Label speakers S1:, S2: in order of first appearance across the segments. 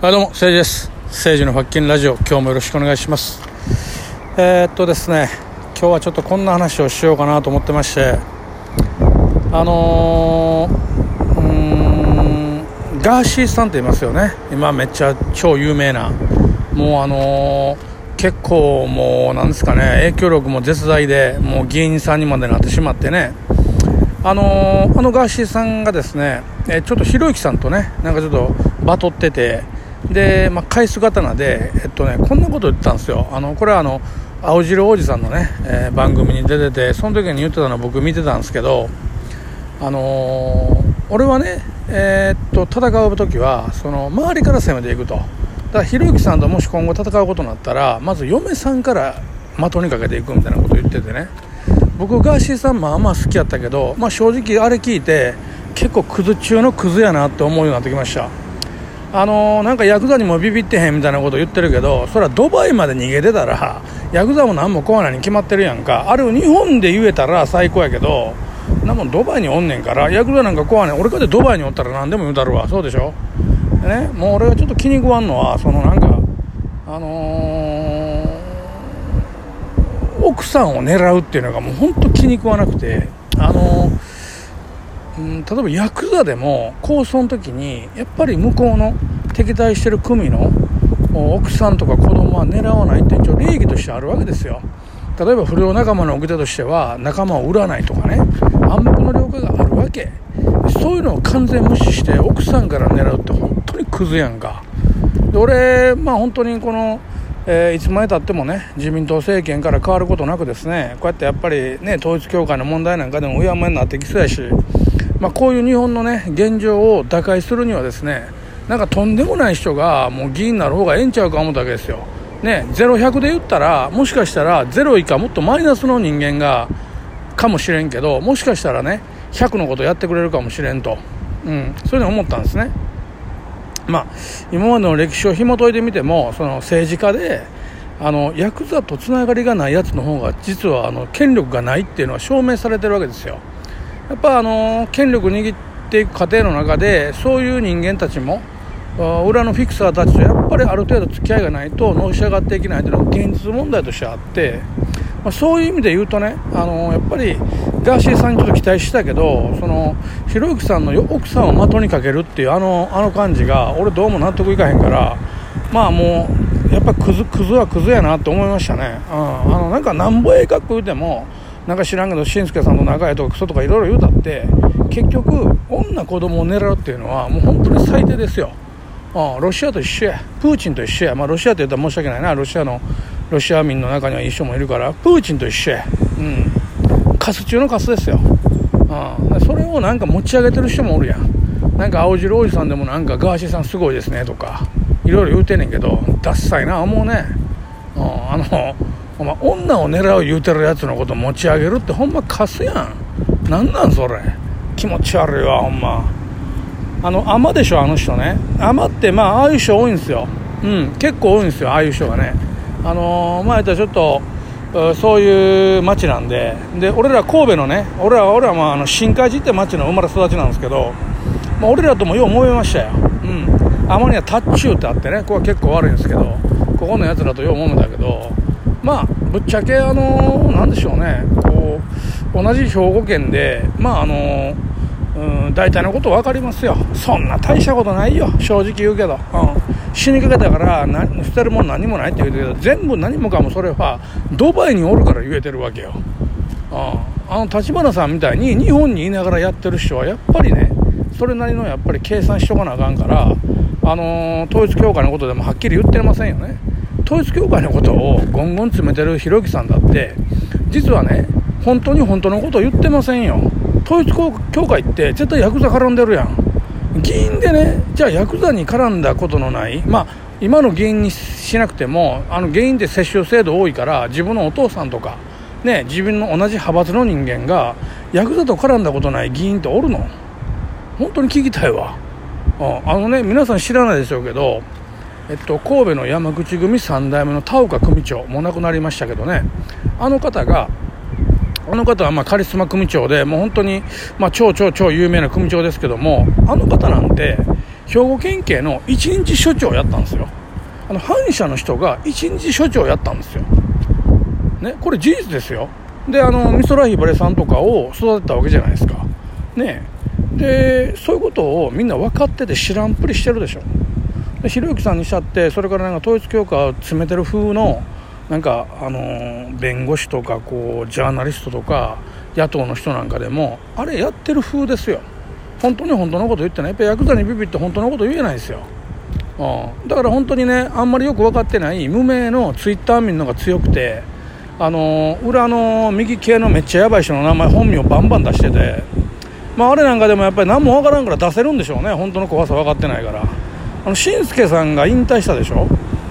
S1: はいどうも誠治です。誠治の発見ラジオ今日もよろしくお願いします。えー、っとですね今日はちょっとこんな話をしようかなと思ってましてあのー、うんガーシーさんって言いますよね。今めっちゃ超有名なもうあのー結構もうなんですかね影響力も絶大でもう議員さんにまでなってしまってね。あのー、あのガーシーさんがですね、えちょっとひろゆきさんとねなんかちょっとバトっててで、まあ、返す刀で、えっとね、こんなこと言ったんですよ。あのこれはあの青汁王子さんのね、えー、番組に出ててその時に言ってたの僕見てたんですけどあのー、俺はね、えー、っと戦う時はその周りから攻めていくと。だからひろゆきさんともし今後戦うことになったらまず嫁さんから的にかけていくみたいなこと言っててね。僕ガーシーさんまあまあ好きやったけど、まあ、正直あれ聞いて結構クズ中のクズやなって思うようになってきました。あのー、なんかヤクザにもビビってへんみたいなこと言ってるけどそれはドバイまで逃げてたらヤクザも何も怖ないに決まってるやんか。あれを日本で言えたら最高やけどなもドバイにおんねんからヤクザなんか怖ない。俺かてドバイにおったら何でも言うたるわ。そうでしょ？でね？もう俺がちょっと気に食わんのはそのなんかあのー奥さんを狙うっていうのがもう本当気に食わなくて。あの、うん、例えばヤクザでも抗争の時にやっぱり向こうの敵対してる組の奥さんとか子供は狙わないって一応礼儀としてあるわけですよ。例えば不良仲間の掟としては仲間を売らないとかね。暗黙の了解があるわけ。そういうのを完全無視して奥さんから狙うって本当にクズやんか。で俺まあ本当にこのえー、いつまでたってもね自民党政権から変わることなくですねこうやってやっぱりね統一教会の問題なんかでもうやむやになってきそうやし、まあ、こういう日本のね現状を打開するにはですねなんかとんでもない人がもう議員になる方がええんちゃうか思ったわけですよ。ね、0100で言ったらもしかしたら0以下もっとマイナスの人間がかもしれんけどもしかしたらね100のことやってくれるかもしれんと、うん、そういうの思ったんですね。まあ、今までの歴史を紐解いてみてもその政治家であのヤクザとつながりがないやつの方が実はあの権力がないっていうのは証明されてるわけですよやっぱあの権力握っていく過程の中でそういう人間たちも裏のフィクサーたちとやっぱりある程度付き合いがないとのし上がっていけないというのが現実問題としてあってまあ、そういう意味で言うとね、あのやっぱりガーシーさんにちょっと期待したけど、そのひろゆきさんの奥さんを的にかけるっていうあのあの感じが、俺、どうも納得いかへんから、まあもう、やっぱクズクズはクズやなと思いましたね、うん、あのなんかなんぼええかっこ言うても、なんか知らんけど、しんすけさんと仲いいとかクソとかいろいろ言うたって、結局、女子供を狙うっていうのは、もう本当に最低ですよ。あロシアと一緒や、プーチンと一緒や、まあ、ロシアって言ったら申し訳ないな、ロシアのロシア民の中にはいい人もいるから。プーチンと一緒や、うん、カス中のカスですよ、うん、それをなんか持ち上げてる人もおるやん。なんか青汁おじさんでもなんかガーシーさんすごいですねとか。いろいろ言うてんねんけどダッサいな。思うね、うん、あのお前女を狙う言うてるやつのこと持ち上げるってほんまカスやん。なんなんそれ。気持ち悪いわほんま。あの海でしょあの人ね。海ってまあああいう人多いんですよ。うん結構多いんですよああいう人がね。あのー、まあ、ちょっとそういう町なんで。で俺ら神戸のね俺ら俺らまああの新海寺って町の生まれ育ちなんですけど、まあ、俺らともよう思いましたよ。うん。あまりにはタッチューってあってねここは結構悪いんですけどここのやつらとよう揉めたけどまあぶっちゃけあのー、なんでしょうね。こう同じ兵庫県でまああのー、うん大体のこと分かりますよ。そんな大したことないよ。正直言うけど。うん。死にかけたから捨てるもん何もないって言うけど全部何もかもそれはドバイにおるから言えてるわけよ。ああの立花さんみたいに日本にいながらやってる人はやっぱりねそれなりのやっぱり計算しとかなあかんからあのー、統一教会のことでもはっきり言ってませんよね。統一教会のことをゴンゴン詰めてるひろゆきさんだって実はね本当に本当のことを言ってませんよ。統一教会って絶対ヤクザ絡んでるやん。議員でねじゃあヤクザに絡んだことのない。まあ今の議員にしなくてもあの議員って接種制度多いから自分のお父さんとかね自分の同じ派閥の人間がヤクザと絡んだことない議員っておるの？本当に聞きたいわ、うん、あのね皆さん知らないでしょうけどえっと、神戸の山口組3代目の田岡組長もう亡くなりましたけどね。あの方があの方はまカリスマ組長で、もう本当に、ま、超超超有名な組長ですけども、あの方なんて、兵庫県警の一日署長やったんですよ。あの反社の人が一日署長やったんですよ。ねこれ事実ですよ。であの美空ひばりさんとかを育てたわけじゃないですか。ねでそういうことをみんな分かってて知らんぷりしてるでしょ。ひろゆきさんにしたってそれからなんか統一教会を詰めてる風のなんかあの弁護士とかこうジャーナリストとか野党の人なんかでもあれやってる風ですよ。本当に本当のこと言ってない。やっぱヤクザにビビって本当のこと言えないですよ、うん、だから本当にねあんまりよく分かってない無名のツイッター民の方が強くてあの裏の右系のめっちゃやばい人の名前本名バンバン出しててまああれなんかでもやっぱり何も分からんから出せるんでしょうね。本当の怖さ分かってないから。あのしんすけさんが引退したでしょ。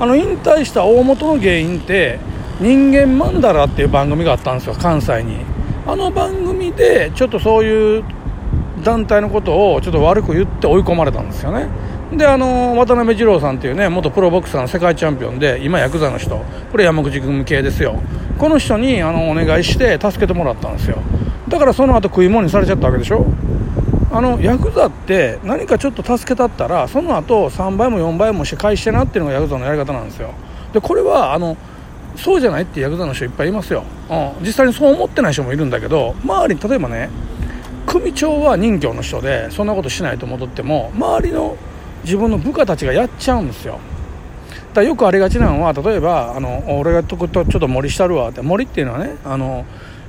S1: あの引退した大元の原因って「人間マンダラ」っていう番組があったんですよ関西に。あの番組でちょっとそういう団体のことをちょっと悪く言って追い込まれたんですよね。であの渡辺二郎さんっていうね元プロボクサーの世界チャンピオンで今ヤクザの人。これ山口組系ですよ。この人にあのお願いして助けてもらったんですよ。だからその後食い物にされちゃったわけでしょ。あのヤクザって何かちょっと助けたったらその後3倍も4倍もして返してなっていうのがヤクザのやり方なんですよ。でこれはあのそうじゃないってヤクザの人いっぱいいますよ、うん、実際にそう思ってない人もいるんだけど周り例えばね組長は任教の人でそんなことしないと戻っても周りの自分の部下たちがやっちゃうんですよ。だよくありがちなのは例えばあの俺がとことちょっと森したるわって森っていうのはねあの、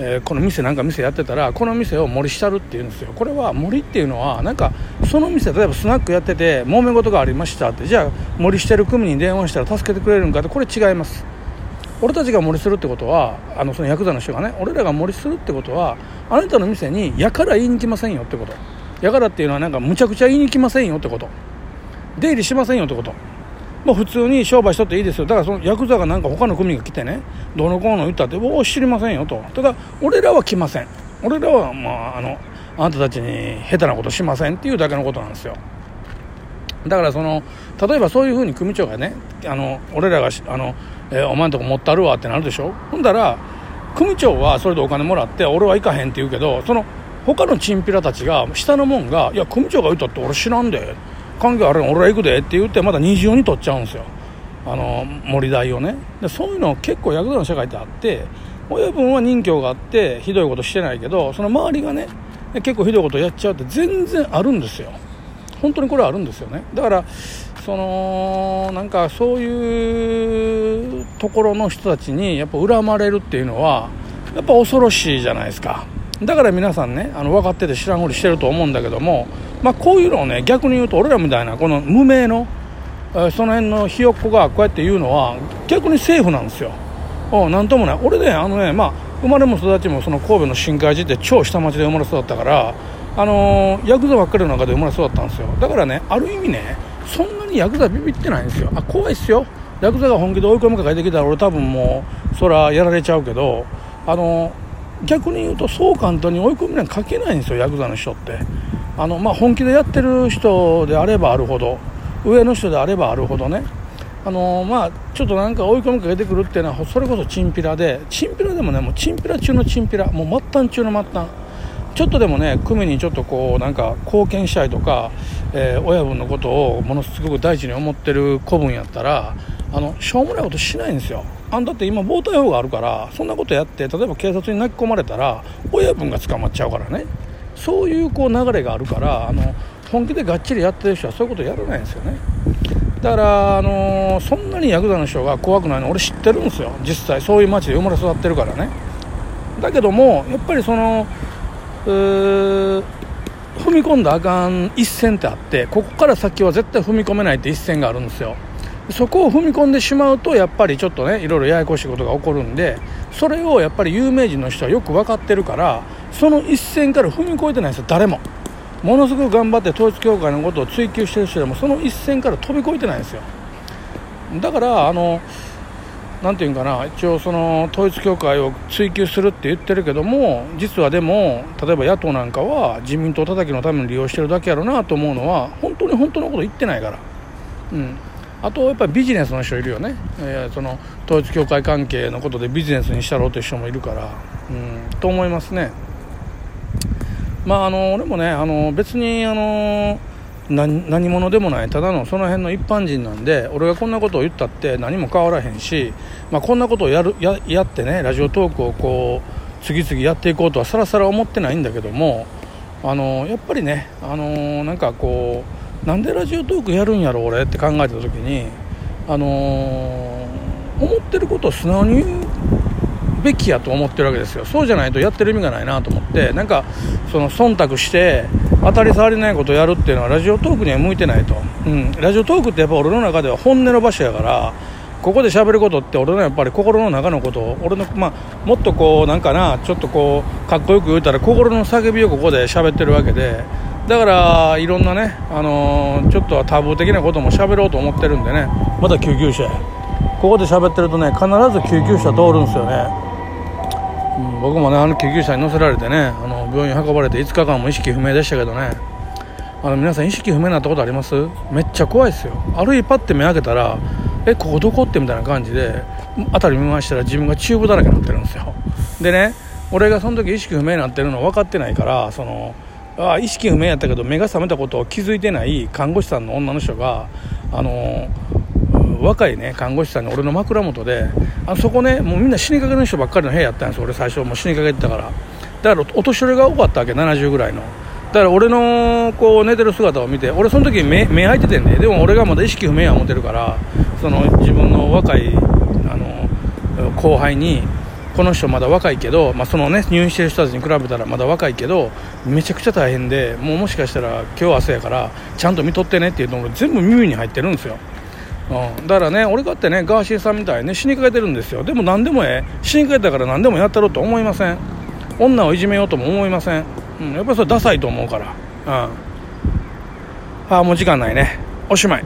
S1: えー、この店なんか店やってたらこの店を森したるっていうんですよ。これは森っていうのはなんかその店例えばスナックやってて揉め事がありましたってじゃあ森してる組に電話したら助けてくれるんかってこれ違います。俺たちが森するってことはあのそのヤクザの人がね俺らが森するってことはあなたの店にやから言いに来ませんよってこと。やからっていうのはなんかむちゃくちゃ言いに来ませんよってこと。出入りしませんよってこと。まあ普通に商売しとっていいですよ。だからそのヤクザがなんか他の組が来てねどのこうの言ったっておお知りませんよと。ただ俺らは来ません。俺らはまああのあなたたちに下手なことしませんっていうだけのことなんですよ。だからその例えばそういうふうに組長がねあの俺らがあの、えー、お前んとこ持ったるわってなるでしょ。ほんだら組長はそれでお金もらって俺は行かへんって言うけどその他のチンピラたちが下のもんが「いや組長が言ったって俺知らんで。関係あるん俺は行くで」って言ってまた二重に取っちゃうんですよ。あの森代をね。でそういうの結構ヤクザの社会ってあって親分は任教があってひどいことしてないけどその周りがね結構ひどいことやっちゃうって全然あるんですよ。本当にこれはあるんですよね。だからそのなんかそういうところの人たちにやっぱ恨まれるっていうのはやっぱ恐ろしいじゃないですか。だから皆さんねあの分かってて知らんふりしてると思うんだけども、まあ、こういうのをね逆に言うと俺らみたいなこの無名のその辺のひよっこがこうやって言うのは逆にセーフなんですよ。なんともない。俺ねあのねまあ生まれも育ちもその神戸の新海寺って超下町で生まれ育ったからあのー、ヤクザばっかりの中で生まれ育ったんですよ。だからねある意味ねそんなにヤクザビビってないんですよ。あ怖いっすよ。ヤクザが本気で追い込むかかってきたら俺多分もうそらやられちゃうけどあのー、逆に言うとそう簡単に追い込みなんかけないんですよヤクザの人って。あの、まあ、本気でやってる人であればあるほど上の人であればあるほどね。あの、まあちょっとなんか追い込みかけてくるっていうのはそれこそチンピラでチンピラでもねもうチンピラ中のチンピラもう末端中の末端。ちょっとでもね組にちょっとこうなんか貢献したいとか、えー、親分のことをものすごく大事に思ってる子分やったらあのしょうもないことしないんですよ。あんだって今防体法があるからそんなことやって例えば警察に泣き込まれたら親分が捕まっちゃうからね。そういうこう流れがあるからあの本気でがっちりやってる人はそういうことやらないんですよね。だから、あの、そんなにヤクザの人が怖くないの俺知ってるんですよ。実際そういう街で生まれ育ってるからね。だけどもやっぱりその踏み込んだあかん一線ってあってここから先は絶対踏み込めないって一線があるんですよ。そこを踏み込んでしまうとやっぱりちょっとねいろいろややこしいことが起こるんでそれをやっぱり有名人の人はよく分かってるからその一線から踏み越えてないんですよ。誰も。ものすごく頑張って統一教会のことを追求してる人でもその一線から飛び越えてないんですよ。だからあの何て言うんかな。一応その統一教会を追及するって言ってるけども実はでも例えば野党なんかは自民党叩きのために利用してるだけやろなと思うのは本当に本当のこと言ってないから、うん、あとやっぱりビジネスの人いるよね、えー、その統一教会関係のことでビジネスにしたろうという人もいるから、うん、と思いますね。まあ、あの俺もねあの別にあの何者でもないただのその辺の一般人なんで俺がこんなことを言ったって何も変わらへんし、まあ、こんなことをやるややってねラジオトークをこう次々やっていこうとはさらさら思ってないんだけどもあのやっぱりねあのなんかこうなんでラジオトークやるんやろ俺って考えた時にあの思ってることを素直にべきやと思ってるわけですよ。そうじゃないとやってる意味がないなと思って。なんかその忖度して当たり障りないことをやるっていうのはラジオトークには向いてないと、うん、ラジオトークってやっぱ俺の中では本音の場所やからここで喋ることって俺のやっぱり心の中のことを俺の、まあ、もっとこうなんかなちょっとこうかっこよく言うたら心の叫びをここで喋ってるわけで。だからいろんなね、あのー、ちょっとタブー的なことも喋ろうと思ってるんでね。まだ救急車ここで喋ってるとね必ず救急車通るんですよね。うん、僕もねあの救急車に乗せられてねあの病院運ばれて5日間も意識不明でしたけどね。あの皆さん意識不明になったことあります？めっちゃ怖いですよ。歩いパッて目開けたらえここどこってみたいな感じで辺り見回したら自分がチューブだらけになってるんですよ。でね俺がその時意識不明になってるの分かってないからそのあ意識不明やったけど目が覚めたことを気づいてない看護師さんの女の人があの若いね看護師さんに俺の枕元であそこねもうみんな死にかけの人ばっかりの部屋やったんです俺最初。もう死にかけてたから。だからお年寄りが多かったわけ70ぐらいの。だから俺のこう寝てる姿を見て俺その時目目開いててんね。でも俺がまだ意識不明や思ってるからその自分の若いあの後輩にこの人まだ若いけど、まあ、そのね入院してる人たちに比べたらまだ若いけどめちゃくちゃ大変でもうもしかしたら今日明日やからちゃんと見とってねっていうのが全部耳に入ってるんですよ。うん、だからね俺かってねガーシーさんみたいにね死にかけてるんですよ。でも何でもええ。死にかけたから何でもやったろうと思いません。女をいじめようとも思いません、うん、やっぱりそれダサいと思うから。うん。ああもう時間ないね。おしまい。